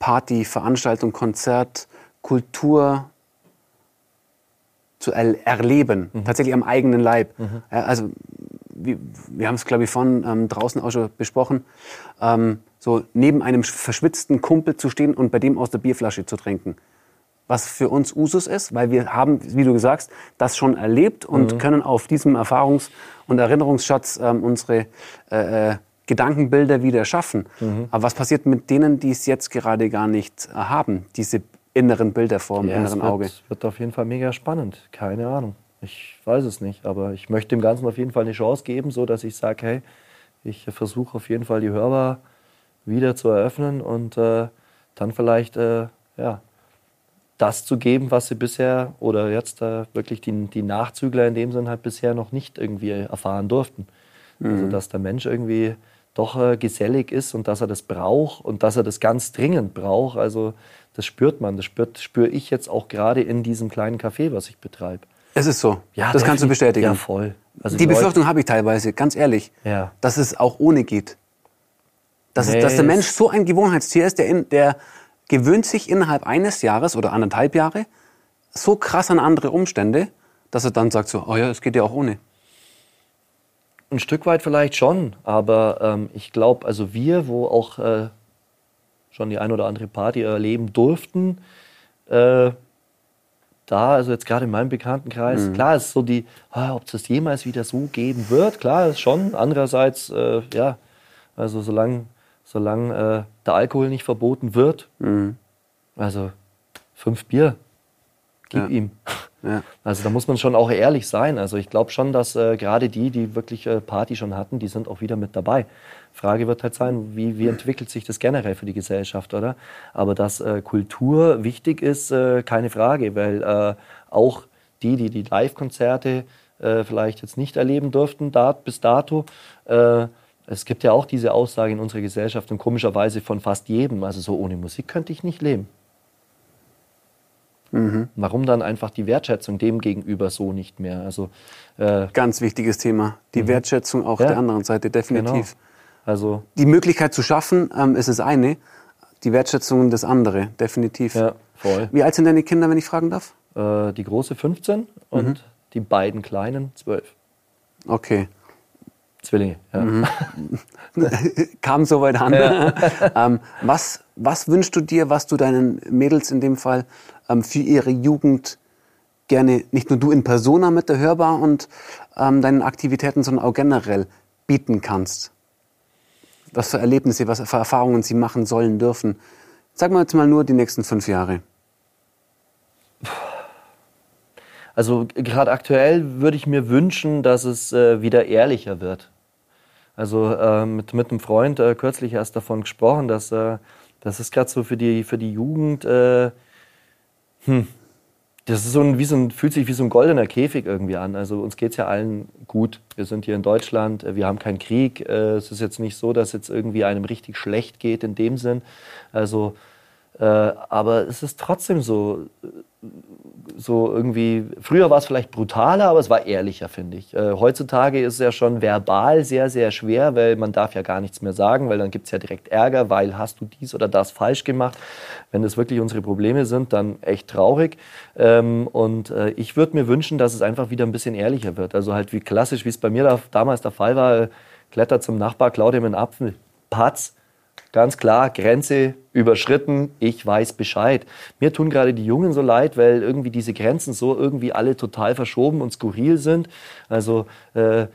Party, Veranstaltung, Konzert, Kultur zu er erleben, mhm. tatsächlich am eigenen Leib. Mhm. Also wir, wir haben es, glaube ich, von ähm, draußen auch schon besprochen, ähm, so neben einem verschwitzten Kumpel zu stehen und bei dem aus der Bierflasche zu trinken. Was für uns Usus ist, weil wir haben, wie du sagst, das schon erlebt und mhm. können auf diesem Erfahrungs- und Erinnerungsschatz ähm, unsere äh, äh Gedankenbilder wieder schaffen. Mhm. Aber was passiert mit denen, die es jetzt gerade gar nicht äh, haben, diese inneren Bilder vor dem ja, inneren es wird, Auge? wird auf jeden Fall mega spannend. Keine Ahnung. Ich weiß es nicht, aber ich möchte dem Ganzen auf jeden Fall eine Chance geben, so dass ich sage, hey, ich versuche auf jeden Fall die Hörbar wieder zu eröffnen und äh, dann vielleicht äh, ja, das zu geben, was sie bisher oder jetzt äh, wirklich die, die Nachzügler in dem Sinn halt bisher noch nicht irgendwie erfahren durften. Also, mhm. Also dass der Mensch irgendwie doch äh, gesellig ist und dass er das braucht und dass er das ganz dringend braucht. Also das spürt man, das spürt, spüre ich jetzt auch gerade in diesem kleinen Café, was ich betreibe. Es ist so. Ja, das kannst du bestätigen. Ja, voll. Also die, die Befürchtung habe ich teilweise, ganz ehrlich, ja. dass es auch ohne geht. Dass, nee, es, dass der Mensch so ein Gewohnheitstier ist, der, in, der gewöhnt sich innerhalb eines Jahres oder anderthalb Jahre so krass an andere Umstände, dass er dann sagt so, oh ja, es geht ja auch ohne? Ein Stück weit vielleicht schon, aber ähm, ich glaube, also wir, wo auch äh, schon die ein oder andere Party erleben durften, äh, da, also jetzt gerade in meinem Bekanntenkreis, mhm. klar ist so die, ah, ob es das jemals wieder so geben wird, klar ist schon. Andererseits, äh, ja, also solange solang, äh, der Alkohol nicht verboten wird, mhm. also fünf Bier, gib ja. ihm. Ja. Also da muss man schon auch ehrlich sein. Also ich glaube schon, dass äh, gerade die, die wirklich äh, Party schon hatten, die sind auch wieder mit dabei. Frage wird halt sein, wie, wie entwickelt sich das generell für die Gesellschaft, oder? Aber dass äh, Kultur wichtig ist, äh, keine Frage, weil äh, auch die, die die Live-Konzerte äh, vielleicht jetzt nicht erleben durften, da, bis dato, es gibt ja auch diese Aussage in unserer Gesellschaft und komischerweise von fast jedem, also so ohne Musik könnte ich nicht leben. Mhm. Warum dann einfach die Wertschätzung dem gegenüber so nicht mehr? Also, äh, Ganz wichtiges Thema. Die mhm. Wertschätzung auch ja. der anderen Seite, definitiv. Genau. Also, die Möglichkeit zu schaffen ähm, ist das eine, die Wertschätzung das andere, definitiv. Ja, voll. Wie alt sind deine Kinder, wenn ich fragen darf? Äh, die große 15 und mhm. die beiden kleinen 12. Okay. Zwillinge, ja. Mhm. Kam soweit an. Ja. ähm, was, was wünschst du dir, was du deinen Mädels in dem Fall ähm, für ihre Jugend gerne, nicht nur du in Persona mit der Hörbar und ähm, deinen Aktivitäten, sondern auch generell bieten kannst? Was für Erlebnisse, was für Erfahrungen sie machen sollen, dürfen? Sag mal jetzt mal nur die nächsten fünf Jahre. Also gerade aktuell würde ich mir wünschen, dass es äh, wieder ehrlicher wird. Also äh, mit, mit einem Freund äh, kürzlich erst davon gesprochen, dass äh, das ist gerade so für die, für die Jugend, äh, hm, das ist so ein, wie so ein, fühlt sich wie so ein goldener Käfig irgendwie an. Also uns geht es ja allen gut. Wir sind hier in Deutschland, äh, wir haben keinen Krieg. Äh, es ist jetzt nicht so, dass jetzt irgendwie einem richtig schlecht geht in dem Sinn. Also, äh, aber es ist trotzdem so, so irgendwie, früher war es vielleicht brutaler, aber es war ehrlicher, finde ich. Äh, heutzutage ist es ja schon verbal sehr, sehr schwer, weil man darf ja gar nichts mehr sagen, weil dann gibt es ja direkt Ärger, weil hast du dies oder das falsch gemacht. Wenn das wirklich unsere Probleme sind, dann echt traurig. Ähm, und äh, ich würde mir wünschen, dass es einfach wieder ein bisschen ehrlicher wird. Also halt wie klassisch, wie es bei mir da, damals der Fall war, klettert zum Nachbar, klaut ihm einen Apfel, Patz, Ganz klar, Grenze überschritten, ich weiß Bescheid. Mir tun gerade die Jungen so leid, weil irgendwie diese Grenzen so irgendwie alle total verschoben und skurril sind. Also äh,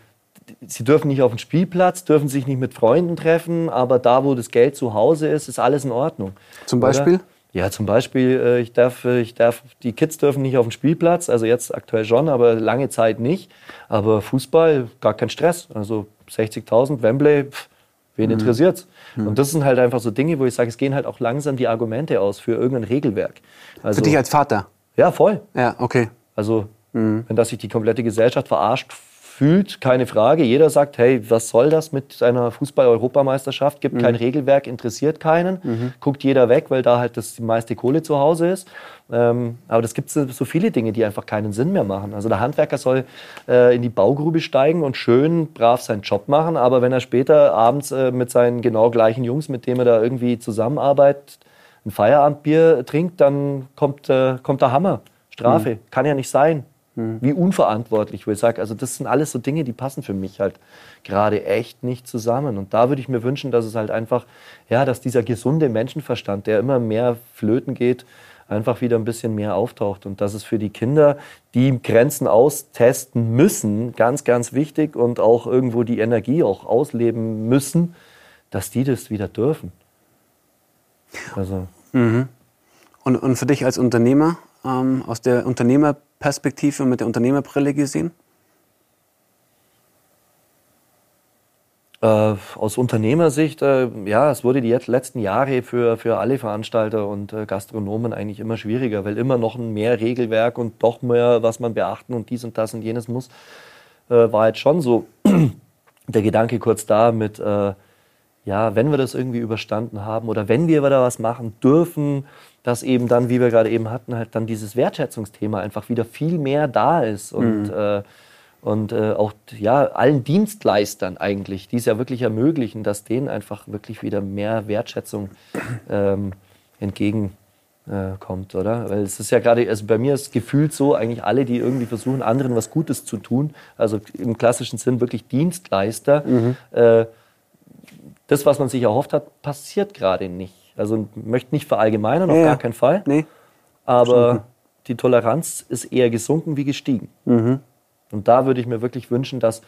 sie dürfen nicht auf den Spielplatz, dürfen sich nicht mit Freunden treffen, aber da, wo das Geld zu Hause ist, ist alles in Ordnung. Zum Beispiel? Oder? Ja, zum Beispiel, äh, ich darf, äh, ich darf, die Kids dürfen nicht auf den Spielplatz, also jetzt aktuell schon, aber lange Zeit nicht. Aber Fußball, gar kein Stress. Also 60.000, Wembley, pff, wen mhm. interessiert's? Mhm. Und das sind halt einfach so Dinge, wo ich sage, es gehen halt auch langsam die Argumente aus für irgendein Regelwerk. Also, für dich als Vater? Ja, voll. Ja, okay. Also, mhm. wenn das sich die komplette Gesellschaft verarscht fühlt, keine Frage. Jeder sagt, hey, was soll das mit einer Fußball-Europameisterschaft? Gibt mhm. kein Regelwerk, interessiert keinen. Mhm. Guckt jeder weg, weil da halt das die meiste Kohle zu Hause ist. Ähm, aber das gibt so viele Dinge, die einfach keinen Sinn mehr machen. Also der Handwerker soll äh, in die Baugrube steigen und schön brav seinen Job machen, aber wenn er später abends äh, mit seinen genau gleichen Jungs, mit denen er da irgendwie zusammenarbeitet, ein Feierabendbier trinkt, dann kommt, äh, kommt der Hammer. Strafe. Mhm. Kann ja nicht sein. Mhm. Wie unverantwortlich, wo ich sage, also das sind alles so Dinge, die passen für mich halt gerade echt nicht zusammen. Und da würde ich mir wünschen, dass es halt einfach, ja, dass dieser gesunde Menschenverstand, der immer mehr flöten geht, einfach wieder ein bisschen mehr auftaucht. Und das ist für die Kinder, die Grenzen austesten müssen, ganz, ganz wichtig und auch irgendwo die Energie auch ausleben müssen, dass die das wieder dürfen. Also. Mhm. Und, und für dich als Unternehmer, ähm, aus der Unternehmer Perspektive und mit der Unternehmerbrille gesehen? Äh, aus Unternehmersicht, äh, ja, es wurde die letzten Jahre für, für alle Veranstalter und äh, Gastronomen eigentlich immer schwieriger, weil immer noch mehr Regelwerk und doch mehr, was man beachten und dies und das und jenes muss, äh, war jetzt schon so der Gedanke kurz da mit, äh, ja, wenn wir das irgendwie überstanden haben oder wenn wir wieder was machen dürfen, dass eben dann, wie wir gerade eben hatten, halt dann dieses Wertschätzungsthema einfach wieder viel mehr da ist und, mhm. äh, und äh, auch ja, allen Dienstleistern eigentlich, die es ja wirklich ermöglichen, dass denen einfach wirklich wieder mehr Wertschätzung ähm, entgegen äh, oder? Weil es ist ja gerade, also bei mir ist gefühlt so, eigentlich alle, die irgendwie versuchen, anderen was Gutes zu tun, also im klassischen Sinn wirklich Dienstleister, mhm. äh, das, was man sich erhofft hat, passiert gerade nicht. Also möchte nicht verallgemeinern, auf ja, gar keinen Fall. Nee. Aber Stimmt. die Toleranz ist eher gesunken wie gestiegen. Mhm. Und da würde ich mir wirklich wünschen, dass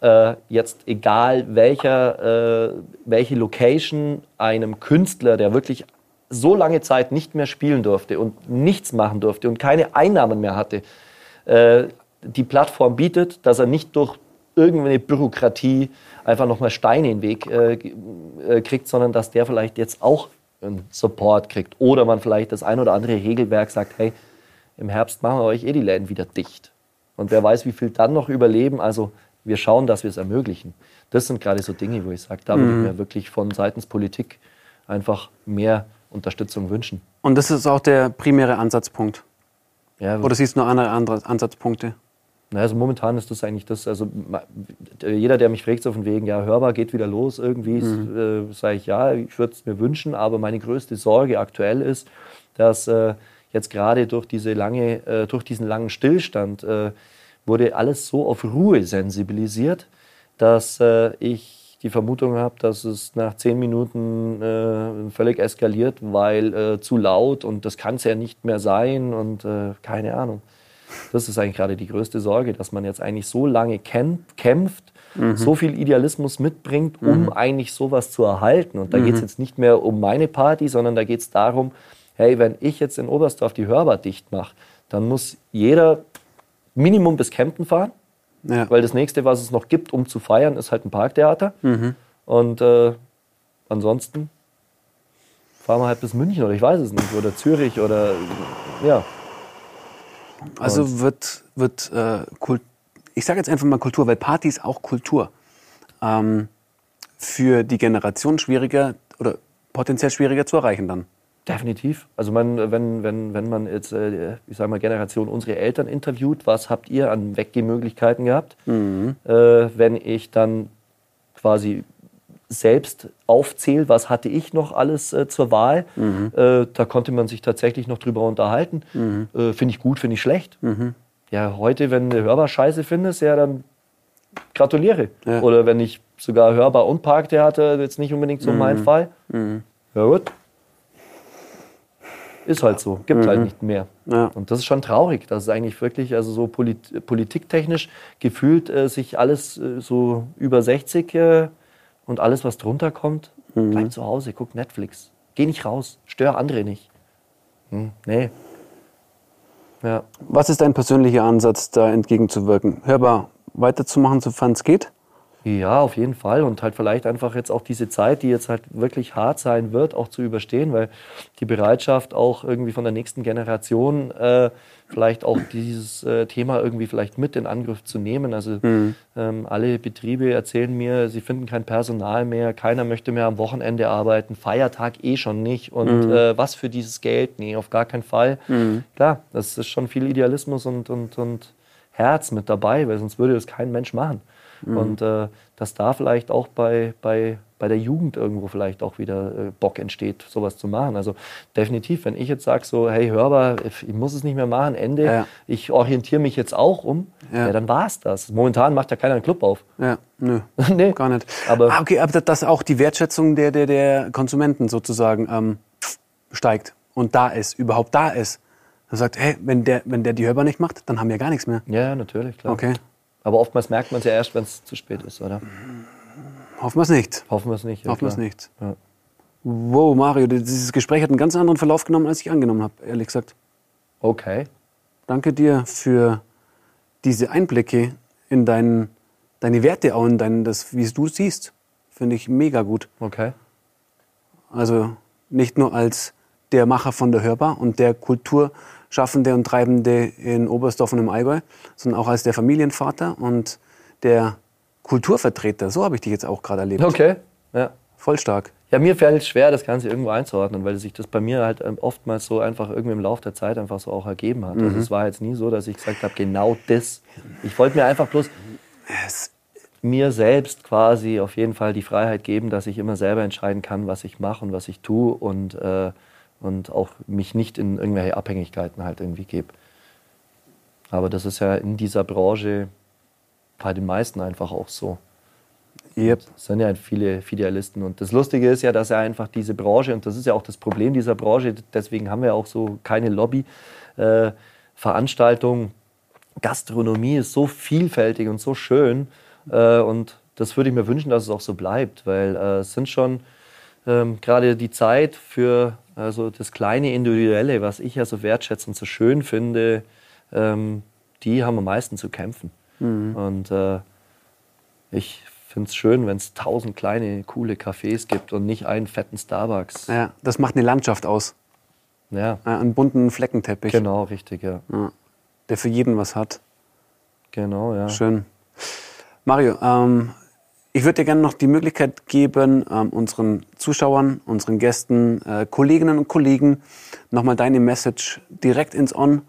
äh, jetzt egal welcher, äh, welche Location einem Künstler, der wirklich so lange Zeit nicht mehr spielen durfte und nichts machen durfte und keine Einnahmen mehr hatte, äh, die Plattform bietet, dass er nicht durch irgendeine Bürokratie einfach nochmal Steine in den Weg äh, äh, kriegt, sondern dass der vielleicht jetzt auch einen Support kriegt. Oder man vielleicht das ein oder andere Regelwerk sagt, hey, im Herbst machen wir euch eh die Läden wieder dicht. Und wer weiß, wie viel dann noch überleben. Also wir schauen, dass wir es ermöglichen. Das sind gerade so Dinge, wo ich sage, da würde ich mhm. mir wirklich von seitens Politik einfach mehr Unterstützung wünschen. Und das ist auch der primäre Ansatzpunkt? Ja, Oder siehst du noch andere, andere Ansatzpunkte? Na, also momentan ist das eigentlich das, also jeder, der mich fragt, so von wegen, ja, hörbar geht wieder los irgendwie, mhm. äh, sage ich, ja, ich würde es mir wünschen, aber meine größte Sorge aktuell ist, dass äh, jetzt gerade durch, diese lange, äh, durch diesen langen Stillstand äh, wurde alles so auf Ruhe sensibilisiert, dass äh, ich die Vermutung habe, dass es nach zehn Minuten äh, völlig eskaliert, weil äh, zu laut und das kann es ja nicht mehr sein und äh, keine Ahnung. Das ist eigentlich gerade die größte Sorge, dass man jetzt eigentlich so lange kämpft, mhm. so viel Idealismus mitbringt, um mhm. eigentlich sowas zu erhalten. Und da mhm. geht es jetzt nicht mehr um meine Party, sondern da geht es darum, hey, wenn ich jetzt in Oberstdorf die Hörbar dicht mache, dann muss jeder Minimum bis Kempten fahren ja. Weil das nächste, was es noch gibt, um zu feiern, ist halt ein Parktheater. Mhm. Und äh, ansonsten fahren wir halt bis München oder ich weiß es nicht. Oder Zürich oder ja. Also Und wird, wird äh, Kult ich sage jetzt einfach mal Kultur, weil Party ist auch Kultur. Ähm, für die Generation schwieriger oder potenziell schwieriger zu erreichen dann. Definitiv. Also man, wenn, wenn, wenn man jetzt, äh, ich sage mal, Generation unsere Eltern interviewt, was habt ihr an Weggehmöglichkeiten gehabt? Mhm. Äh, wenn ich dann quasi selbst aufzähle, was hatte ich noch alles äh, zur Wahl, mhm. äh, da konnte man sich tatsächlich noch drüber unterhalten. Mhm. Äh, finde ich gut, finde ich schlecht. Mhm. Ja, heute, wenn du hörbar Scheiße findest, ja, dann gratuliere. Ja. Oder wenn ich sogar hörbar und Parktheater, jetzt nicht unbedingt so mein mhm. Fall. Mhm. Ja gut, ist halt so, gibt halt mhm. halt nicht mehr. Ja. Und das ist schon traurig, dass es eigentlich wirklich, also so polit politiktechnisch gefühlt äh, sich alles äh, so über 60 äh, und alles, was drunter kommt, mhm. bleib zu Hause, guck Netflix. Geh nicht raus, stör andere nicht. Hm, nee. Ja. Was ist dein persönlicher Ansatz, da entgegenzuwirken? Hörbar weiterzumachen, sofern es geht? Ja, auf jeden Fall. Und halt vielleicht einfach jetzt auch diese Zeit, die jetzt halt wirklich hart sein wird, auch zu überstehen, weil die Bereitschaft auch irgendwie von der nächsten Generation äh, vielleicht auch dieses äh, Thema irgendwie vielleicht mit in Angriff zu nehmen. Also mhm. ähm, alle Betriebe erzählen mir, sie finden kein Personal mehr, keiner möchte mehr am Wochenende arbeiten, Feiertag eh schon nicht. Und mhm. äh, was für dieses Geld? Nee, auf gar keinen Fall. Mhm. Klar, das ist schon viel Idealismus und, und, und Herz mit dabei, weil sonst würde das kein Mensch machen. Mhm. Und äh, dass da vielleicht auch bei, bei, bei der Jugend irgendwo vielleicht auch wieder äh, Bock entsteht, sowas zu machen. Also definitiv, wenn ich jetzt sage, so, hey, hörbar, ich muss es nicht mehr machen, Ende, ja. ich orientiere mich jetzt auch um, ja. ja dann war es das. Momentan macht ja keiner einen Club auf. Ja, nö, nee. gar nicht. Aber, ah, okay, aber dass auch die Wertschätzung der, der, der Konsumenten sozusagen ähm, steigt und da ist, überhaupt da ist. Er sagt, hey, wenn der, wenn der die Hörbar nicht macht, dann haben wir gar nichts mehr. Ja, natürlich, klar. Okay. Aber oftmals merkt man es ja erst, wenn es zu spät ist, oder? Hoffen wir es nicht. Hoffen wir es nicht. Ja, Hoffen wir es nicht. Ja. Wow, Mario, dieses Gespräch hat einen ganz anderen Verlauf genommen, als ich angenommen habe, ehrlich gesagt. Okay. Danke dir für diese Einblicke in dein, deine Werte auch, in dein, das, wie es du siehst. Finde ich mega gut. Okay. Also nicht nur als der Macher von der Hörbar und der Kultur, Schaffende und Treibende in Oberstdorf und im Allgäu, sondern auch als der Familienvater und der Kulturvertreter. So habe ich dich jetzt auch gerade erlebt. Okay, ja. Voll stark. Ja, mir fällt es schwer, das Ganze irgendwo einzuordnen, weil sich das bei mir halt ähm, oftmals so einfach irgendwie im Laufe der Zeit einfach so auch ergeben hat. Also mhm. Also es war jetzt nie so, dass ich gesagt habe, genau das. Ich wollte mir einfach bloß es mir selbst quasi auf jeden Fall die Freiheit geben, dass ich immer selber entscheiden kann, was ich mache und was ich tue und äh, und auch mich nicht in irgendwelche Abhängigkeiten halt irgendwie gebe. Aber das ist ja in dieser Branche bei den meisten einfach auch so. Yep. Es sind ja viele Idealisten. Und das Lustige ist ja, dass er einfach diese Branche, und das ist ja auch das Problem dieser Branche, deswegen haben wir auch so keine Lobby-Veranstaltungen. Äh, Gastronomie ist so vielfältig und so schön. Äh, und das würde ich mir wünschen, dass es auch so bleibt, weil äh, es sind schon ähm, gerade die Zeit für also das kleine Individuelle, was ich ja so wertschätzend so schön finde, ähm, die haben am meisten zu kämpfen. Mhm. Und äh, ich finde es schön, wenn es tausend kleine, coole Cafés gibt und nicht einen fetten Starbucks. Ja, das macht eine Landschaft aus. Ja. einen bunten Fleckenteppich. Genau, richtig, ja. ja. Der für jeden was hat. Genau, ja. Schön. Mario, ähm, ich würde dir gerne noch die Möglichkeit geben, ähm, unseren Zuschauern, unseren Gästen, äh, Kolleginnen und Kollegen nochmal deine Message direkt ins On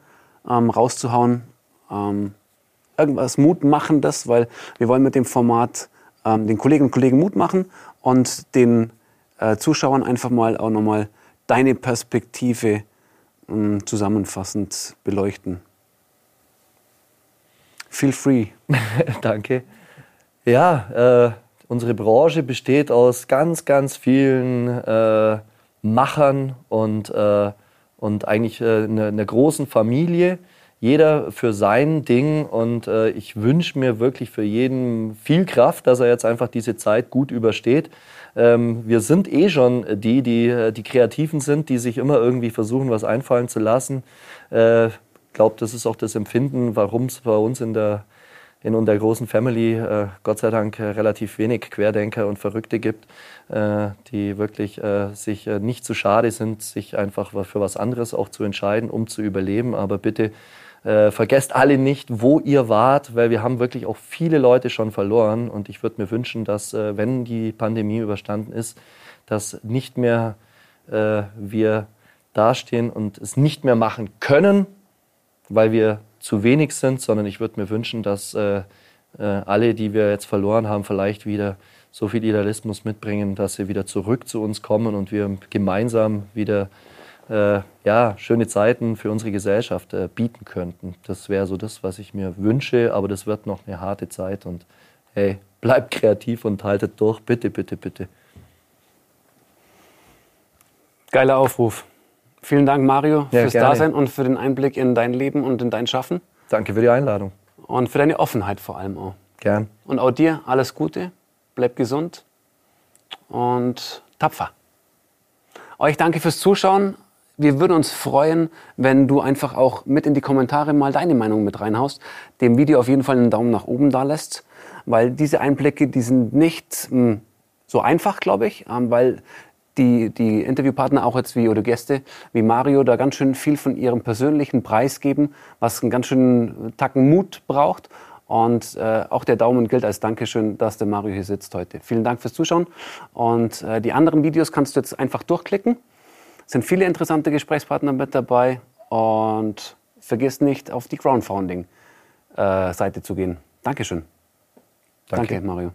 ähm, rauszuhauen. Ähm, irgendwas Mutmachendes, weil wir wollen mit dem Format den Kolleginnen und Kollegen Mut machen und den äh, Zuschauern einfach mal auch nochmal deine Perspektive zusammenfassend beleuchten. Feel free. Danke. Ja, äh, unsere Branche besteht aus ganz, ganz vielen äh, Machern und, äh, und eigentlich einer äh, ne großen Familie jeder für sein Ding und äh, ich wünsche mir wirklich für jeden viel Kraft, dass er jetzt einfach diese Zeit gut übersteht. Ähm, wir sind eh schon die, die äh, die Kreativen sind, die sich immer irgendwie versuchen, was einfallen zu lassen. Ich äh, glaube, das ist auch das Empfinden, warum es bei uns in der in unserer großen Family äh, Gott sei Dank äh, relativ wenig Querdenker und Verrückte gibt, äh, die wirklich äh, sich äh, nicht zu schade sind, sich einfach für was anderes auch zu entscheiden, um zu überleben. Aber bitte äh, vergesst alle nicht, wo ihr wart, weil wir haben wirklich auch viele Leute schon verloren. Und ich würde mir wünschen, dass, wenn die Pandemie überstanden ist, dass nicht mehr wir dastehen und es nicht mehr machen können, weil wir zu wenig sind, sondern ich würde mir wünschen, dass äh, äh, alle, die wir jetzt verloren haben, vielleicht wieder so viel Idealismus mitbringen, dass sie wieder zurück zu uns kommen und wir gemeinsam wieder äh, ja, schöne Zeiten für unsere Gesellschaft äh, bieten könnten. Das wäre so das, was ich mir wünsche, aber das wird noch eine harte Zeit und hey, bleibt kreativ und haltet durch, bitte, bitte, bitte. Geiler Aufruf. Vielen Dank, Mario, ja, fürs gerne. Dasein und für den Einblick in dein Leben und in dein Schaffen. Danke für die Einladung. Und für deine Offenheit vor allem auch. Gern. Und auch dir alles Gute, bleib gesund und tapfer. Euch danke fürs Zuschauen wir würden uns freuen, wenn du einfach auch mit in die Kommentare mal deine Meinung mit reinhaust, dem Video auf jeden Fall einen Daumen nach oben da lässt, weil diese Einblicke, die sind nicht mh, hm, so einfach, glaube ich, ähm, weil die, die Interviewpartner auch jetzt wie oder Gäste wie Mario da ganz schön viel von ihrem persönlichen Preis geben, was einen ganz schönen Tacken Mut braucht. Und äh, auch der Daumen gilt als Dankeschön, dass der Mario hier sitzt heute. Vielen Dank fürs Zuschauen. Und äh, die anderen Videos kannst du jetzt einfach durchklicken sind viele interessante Gesprächspartner mit dabei und vergiss nicht, auf die Crowdfunding-Seite äh, zu gehen. Dankeschön. Danke, Danke Mario.